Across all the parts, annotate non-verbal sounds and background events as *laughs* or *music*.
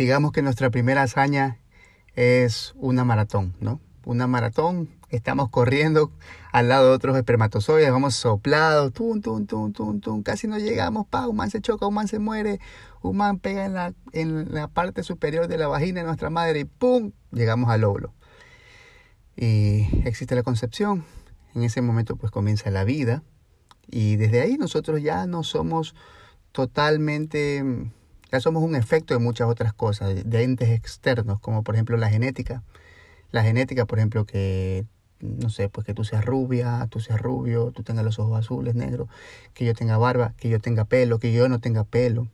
Digamos que nuestra primera hazaña es una maratón, ¿no? Una maratón, estamos corriendo al lado de otros espermatozoides, vamos soplados, tum, tum, tum, tum, tum, casi no llegamos, pa, un man se choca, un man se muere, un man pega en la, en la parte superior de la vagina de nuestra madre y pum, llegamos al óvulo. Y existe la concepción, en ese momento pues comienza la vida y desde ahí nosotros ya no somos totalmente ya somos un efecto de muchas otras cosas, de entes externos, como por ejemplo la genética. La genética, por ejemplo, que, no sé, pues que tú seas rubia, tú seas rubio, tú tengas los ojos azules, negros, que yo tenga barba, que yo tenga pelo, que yo no tenga pelo.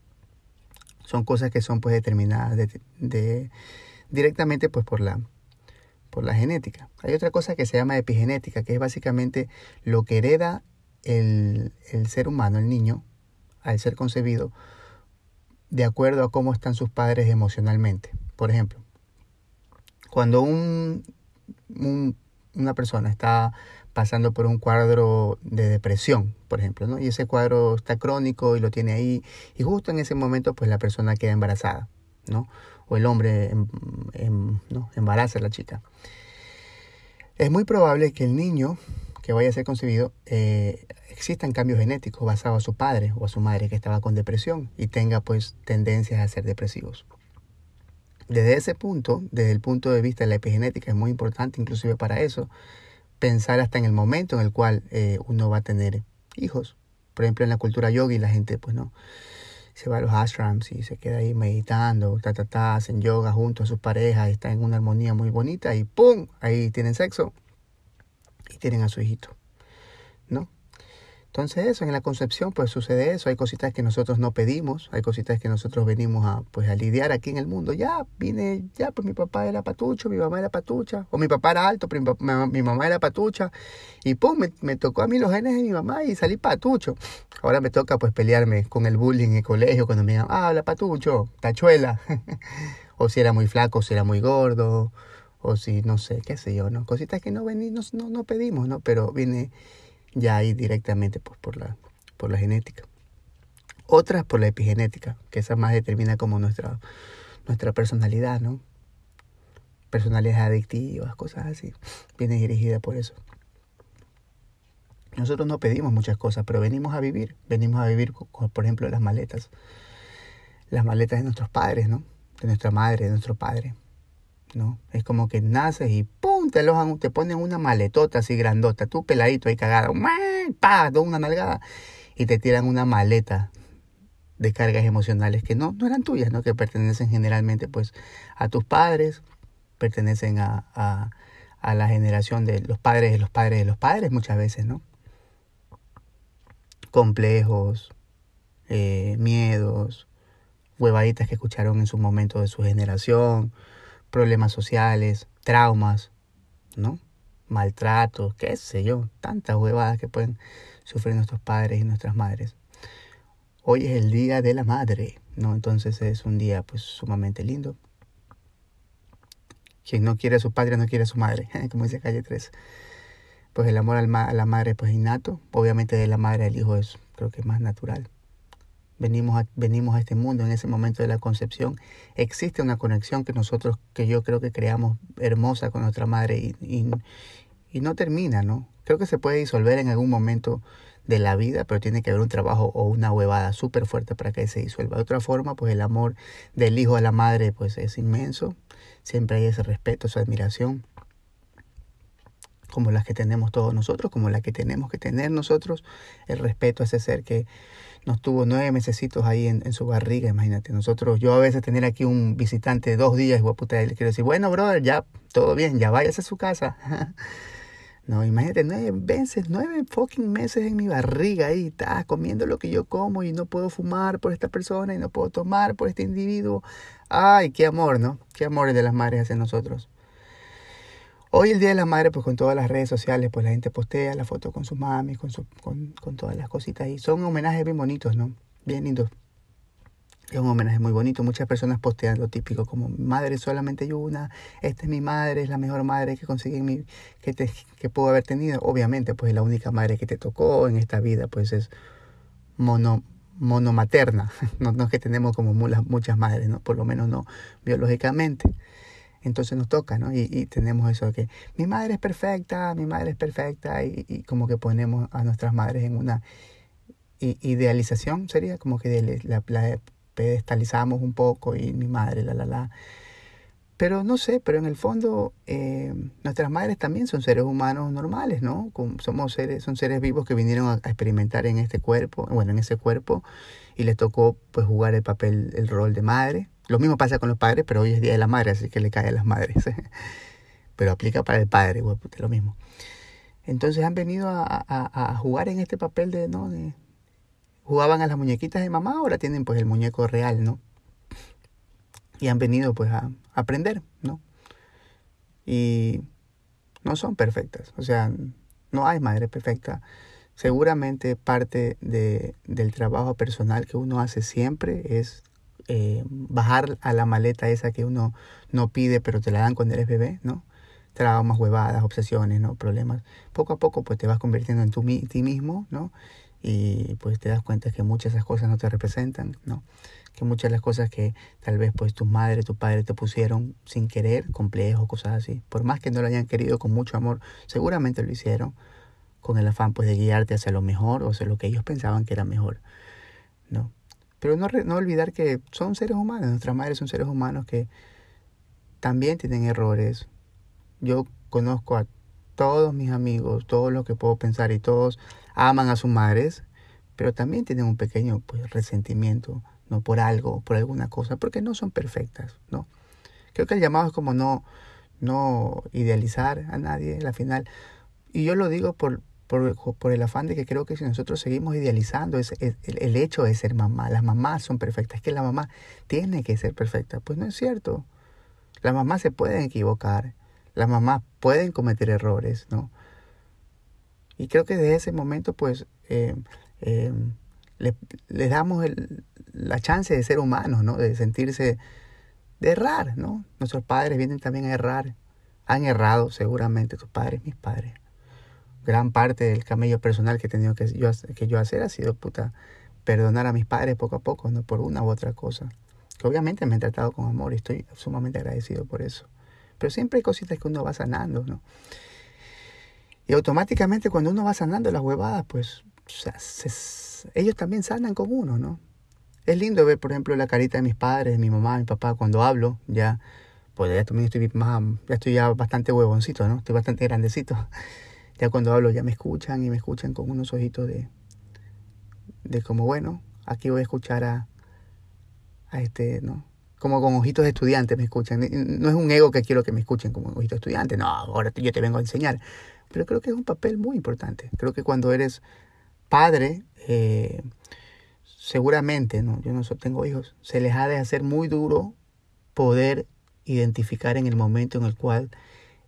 Son cosas que son pues determinadas de, directamente pues por la, por la genética. Hay otra cosa que se llama epigenética, que es básicamente lo que hereda el, el ser humano, el niño, al ser concebido, de acuerdo a cómo están sus padres emocionalmente. Por ejemplo, cuando un, una persona está pasando por un cuadro de depresión, por ejemplo, ¿no? y ese cuadro está crónico y lo tiene ahí, y justo en ese momento pues la persona queda embarazada, ¿no? o el hombre em, em, ¿no? embaraza a la chica. Es muy probable que el niño que vaya a ser concebido eh, existan cambios genéticos basados a su padre o a su madre que estaba con depresión y tenga pues tendencias a ser depresivos. Desde ese punto, desde el punto de vista de la epigenética, es muy importante inclusive para eso, pensar hasta en el momento en el cual eh, uno va a tener hijos. Por ejemplo, en la cultura yogi la gente pues no se va a los ashrams y se queda ahí meditando, ta, ta, ta, hacen yoga junto a sus parejas, están en una armonía muy bonita y ¡pum! Ahí tienen sexo y tienen a su hijito, ¿no? Entonces eso, en la concepción pues sucede eso, hay cositas que nosotros no pedimos, hay cositas que nosotros venimos a pues a lidiar aquí en el mundo. Ya vine, ya pues mi papá era patucho, mi mamá era patucha, o mi papá era alto, pero mi, mamá era patucha, y pum, me, tocó a mí los genes de mi mamá y salí patucho. Ahora me toca pues pelearme con el bullying en el colegio cuando me digan, ah, habla patucho, tachuela, *laughs* o si era muy flaco, si era muy gordo, o si no sé, qué sé yo, ¿no? Cositas que no venimos, no, no pedimos, ¿no? Pero viene ya ahí directamente pues, por, la, por la genética. Otras por la epigenética, que esa más determina como nuestra, nuestra personalidad, ¿no? Personalidades adictivas, cosas así. Viene dirigida por eso. Nosotros no pedimos muchas cosas, pero venimos a vivir. Venimos a vivir, por ejemplo, las maletas. Las maletas de nuestros padres, ¿no? De nuestra madre, de nuestro padre. ¿No? Es como que naces y ¡pum! te alojan, te ponen una maletota así grandota, tú peladito ahí cagado, ¡pa! una nalgada y te tiran una maleta de cargas emocionales que no, no eran tuyas, ¿no? Que pertenecen generalmente pues a tus padres, pertenecen a, a, a la generación de los padres de los padres de los padres muchas veces, ¿no? Complejos, eh, miedos, huevaditas que escucharon en su momento de su generación, problemas sociales, traumas, ¿no? Maltratos, qué sé yo, tantas huevadas que pueden sufrir nuestros padres y nuestras madres. Hoy es el día de la madre, ¿no? Entonces es un día pues sumamente lindo. Quien no quiere a su padre no quiere a su madre, *laughs* como dice Calle 3. Pues el amor a la madre pues innato, obviamente de la madre al hijo es creo que más natural venimos a, venimos a este mundo en ese momento de la concepción, existe una conexión que nosotros, que yo creo que creamos hermosa con nuestra madre y, no termina, ¿no? Creo que se puede disolver en algún momento de la vida, pero tiene que haber un trabajo o una huevada súper fuerte para que se disuelva. De otra forma, pues el amor del hijo a la madre pues es inmenso, siempre hay ese respeto, esa admiración como las que tenemos todos nosotros, como la que tenemos que tener nosotros, el respeto a ese ser que nos tuvo nueve mesecitos ahí en, su barriga, imagínate. Nosotros, yo a veces tener aquí un visitante dos días, puta, y le quiero decir, bueno, brother, ya todo bien, ya váyase a su casa. *laughs* No, imagínate, nueve veces, nueve fucking meses en mi barriga ahí, estás comiendo lo que yo como y no puedo fumar por esta persona y no puedo tomar por este individuo. Ay, qué amor, ¿no? Qué amor de las madres hacia nosotros. Hoy el Día de la Madre, pues con todas las redes sociales, pues la gente postea la foto con su mami, con, su, con, todas las cositas y son homenajes bien bonitos, ¿no? Bien lindos. Es un homenaje muy bonito. Muchas personas postean lo típico como madre solamente hay una, esta es mi madre, es la mejor madre que conseguí mi, que, te, que puedo haber tenido. Obviamente, pues la única madre que te tocó en esta vida, pues es mono, monomaterna. *laughs* No, no es que tenemos como muchas madres, ¿no? Por lo menos no biológicamente. Entonces nos toca, ¿no? Y, y tenemos eso de que mi madre es perfecta, mi madre es perfecta, y, y como que ponemos a nuestras madres en una idealización, sería como que la, la pedestalizamos un poco y mi madre, la, la, la. Pero no sé, pero en el fondo eh, nuestras madres también son seres humanos normales, ¿no? somos seres, son seres vivos que vinieron a, experimentar en este cuerpo, bueno, en ese cuerpo, y les tocó pues jugar el papel, el rol de madre. Lo mismo pasa con los padres, pero hoy es Día de la Madre, así que le cae a las madres. *laughs* pero aplica para el padre, lo mismo. Entonces han venido a, a, a, jugar en este papel de, ¿no? Jugaban a las muñequitas de mamá, ahora tienen pues el muñeco real, ¿no? Y han venido pues a aprender, ¿no? Y no son perfectas, o sea, no hay madre perfecta. Seguramente parte de, del trabajo personal que uno hace siempre es eh, bajar a la maleta esa que uno no pide pero te la dan cuando eres bebé, ¿no? Traumas, huevadas, obsesiones, ¿no? Problemas. Poco a poco pues te vas convirtiendo en tu, ti mismo, ¿no? y pues te das cuenta que muchas de esas cosas no te representan, ¿no? Que muchas de las cosas que tal vez pues tu madre, tu padre te pusieron sin querer, complejos, cosas así, por más que no lo hayan querido con mucho amor, seguramente lo hicieron con el afán pues de guiarte hacia lo mejor o hacia lo que ellos pensaban que era mejor, ¿no? Pero no, olvidar que son seres humanos, nuestras madres son seres humanos que también tienen errores. Yo conozco a todos mis amigos, todos los que puedo pensar y todos aman a sus madres, pero también tienen un pequeño pues, resentimiento, ¿no? Por algo, por alguna cosa, porque no son perfectas, ¿no? Creo que el llamado es como no, no idealizar a nadie, la final. Y yo lo digo por, por, el afán de que creo que si nosotros seguimos idealizando es, el, el, hecho de ser mamá, las mamás son perfectas, es que la mamá tiene que ser perfecta. Pues no es cierto. Las mamás se pueden equivocar, las mamás pueden cometer errores, ¿no? Y creo que desde ese momento, pues, eh, eh, les le damos la chance de ser humanos, ¿no? De sentirse, de errar, ¿no? Nuestros padres vienen también a errar. Han errado seguramente tus padres, mis padres. Gran parte del camello personal que he tenido que yo, que yo hacer ha sido, puta, perdonar a mis padres poco a poco, ¿no? Por una u otra cosa. Que obviamente me han tratado con amor y estoy sumamente agradecido por eso. Pero siempre hay cositas que uno va sanando, ¿no? Y automáticamente cuando uno va sanando las huevadas, pues ellos también sanan con uno, ¿no? Es lindo ver, por ejemplo, la carita de mis padres, de mi mamá, de mi papá, cuando hablo, ya, pues ya también estoy más, ya estoy ya bastante huevoncito, ¿no? Estoy bastante grandecito. Ya cuando hablo ya me escuchan y me escuchan con unos ojitos de, de como, bueno, aquí voy a escuchar a, a este, ¿no? Como con ojitos de estudiante me escuchan. No es un ego que quiero que me escuchen como ojitos de estudiante, no, ahora yo te vengo a enseñar pero creo que es un papel muy importante. Creo que cuando eres padre, eh, seguramente, ¿no? yo no tengo hijos, se les ha de hacer muy duro poder identificar en el momento en el cual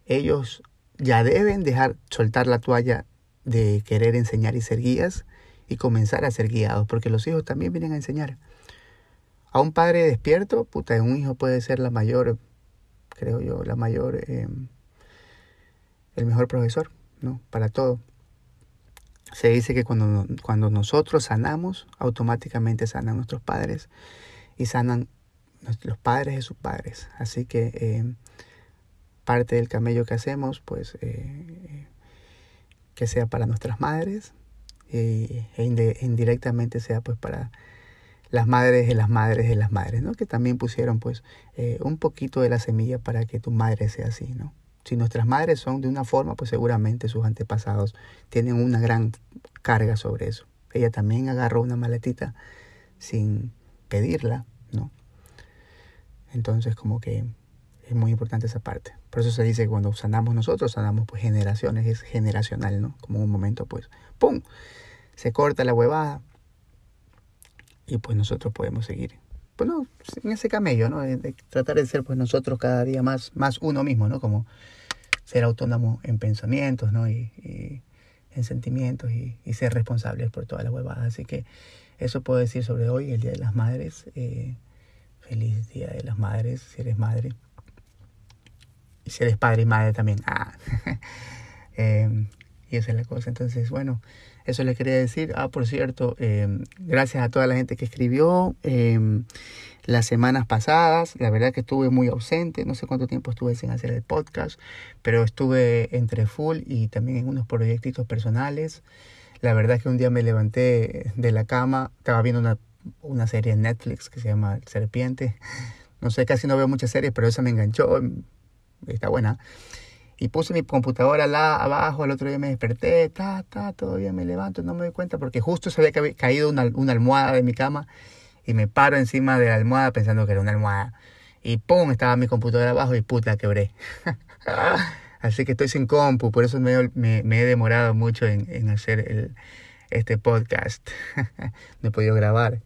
ellos ya deben dejar soltar la toalla de querer enseñar y ser guías y comenzar a ser guiados, porque los hijos también vienen a enseñar. A un padre despierto, puta, un hijo puede ser la mayor, creo yo, la mayor eh, el mejor profesor, ¿no? Para todo. Se dice que cuando, cuando nosotros sanamos, automáticamente sanan nuestros padres y sanan los padres de sus padres. Así que eh, parte del camello que hacemos, pues eh, que sea para nuestras madres e indirectamente sea pues para las madres de las madres de las madres, ¿no? Que también pusieron pues eh, un poquito de la semilla para que tu madre sea así, ¿no? Si nuestras madres son de una forma, pues seguramente sus antepasados tienen una gran carga sobre eso. Ella también agarró una maletita sin pedirla, ¿no? Entonces como que Es muy importante esa parte. Por eso se dice que cuando sanamos nosotros, sanamos pues generaciones, es generacional, ¿no? Como un momento pues, ¡pum! Se corta la huevada y pues nosotros podemos seguir. Pues no, en ese camello, ¿no? De, tratar de ser pues nosotros cada día más, más uno mismo, ¿no? Como ser autónomo en pensamientos, ¿no? Y, en sentimientos y, ser responsables por toda la huevada. Así que eso puedo decir sobre hoy, el Día de las Madres. Eh, feliz Día de las Madres, si eres madre. Si eres padre y madre también. Ah. *laughs* Em, y esa es la cosa. Entonces, bueno, eso le quería decir. Ah, por cierto, em, gracias a toda la gente que escribió em, las semanas pasadas. La verdad que estuve muy ausente. No sé cuánto tiempo estuve sin hacer el podcast. Pero estuve entre full y también en unos proyectitos personales. La verdad que un día me levanté de la cama. Estaba viendo una, una serie en Netflix que se llama Serpiente. No sé, casi no veo muchas series, pero esa me enganchó. Está buena. Y puse mi computadora la, abajo, el otro día me desperté, ta, ta, todavía me levanto, no me doy cuenta porque justo se había caído una, una almohada de mi cama y me paro encima de la almohada pensando que era una almohada. Y pum, estaba mi computadora abajo y puta, quebré. *laughs* Así que estoy sin compu, por eso me, me, he demorado mucho en, en hacer el, este podcast. *laughs* no he podido grabar.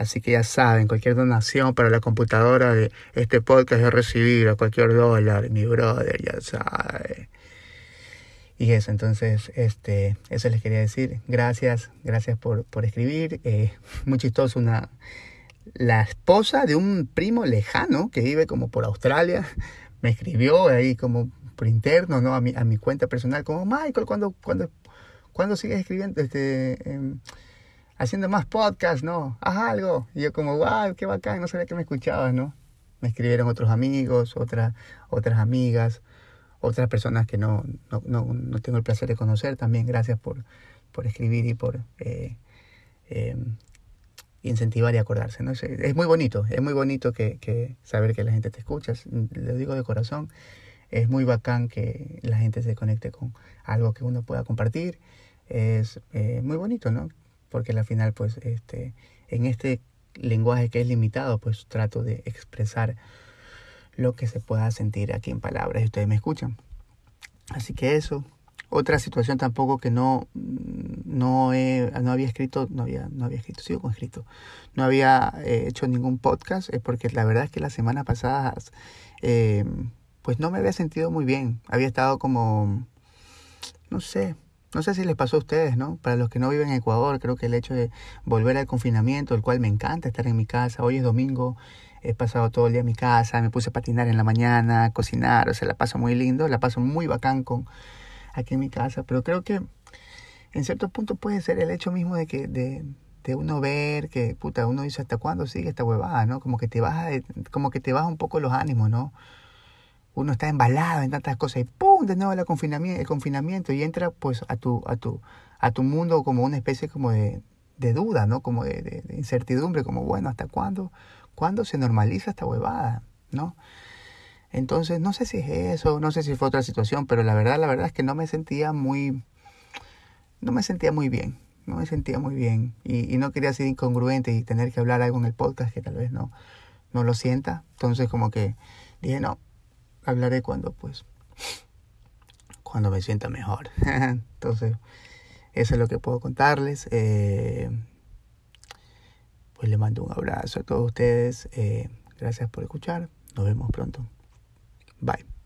Así que ya saben, cualquier donación para la computadora de este podcast es recibir a cualquier dólar, mi brother, ya sabe. Y eso, entonces, este, eso les quería decir. Gracias, gracias por, por escribir. Eh, muy chistoso, una, la esposa de un primo lejano que vive como por Australia me escribió ahí como por interno, ¿no? A mi, a mi cuenta personal, como, Michael, ¿cuándo, cuándo, ¿cuándo sigues escribiendo? Este, em, haciendo más podcasts, ¿no? Haz algo. Y yo como, wow, qué bacán, no sabía que me escuchabas, ¿no? Me escribieron otros amigos, otras, otras amigas, otras personas que no, no, no, tengo el placer de conocer también. Gracias por, por escribir y por eh, eh, incentivar y acordarse, ¿no? Es, muy bonito, es muy bonito que, que, saber que la gente te escucha, lo digo de corazón. Es muy bacán que la gente se conecte con algo que uno pueda compartir. Es eh, muy bonito, ¿no? Porque al final pues este en este lenguaje que es limitado pues trato de expresar lo que se pueda sentir aquí en palabras y ustedes me escuchan. Así que eso. Otra situación tampoco que no no he, no había escrito no había no había escrito sigo con escrito. No había eh, hecho ningún podcast es porque la verdad es que la semana pasada eh, pues no me había sentido muy bien. Había estado como no sé no sé si les pasó a ustedes, ¿no? Para los que no viven en Ecuador, creo que el hecho de volver al confinamiento, el cual me encanta estar en mi casa, hoy es domingo, he pasado todo el día en mi casa, me puse a patinar en la mañana, a cocinar, o sea, la paso muy lindo, la paso muy bacán con aquí en mi casa, pero creo que en cierto punto puede ser el hecho mismo de que de, de uno ver que puta uno dice hasta cuándo sigue esta huevada, ¿no? Como que te baja como que te baja un poco los ánimos, ¿no? Uno está embalado en tantas cosas y ¡pum! de nuevo el confinamiento, el confinamiento y entra pues a tu, a tu, a tu mundo como una especie como de, de duda, ¿no? Como de, incertidumbre, como bueno, ¿hasta cuándo? ¿Cuándo se normaliza esta huevada? ¿No? Entonces, no sé si es eso, no sé si fue otra situación, pero la verdad, la verdad es que no me sentía muy, no me sentía muy bien, no me sentía muy bien y, y no quería ser incongruente y tener que hablar algo en el podcast que tal vez no, no lo sienta. Entonces, como que dije, no, hablaré cuando pues cuando me sienta mejor. *laughs* Entonces, eso es lo que puedo contarles. Eh, pues le mando un abrazo a todos ustedes. Eh, gracias por escuchar. Nos vemos pronto. Bye.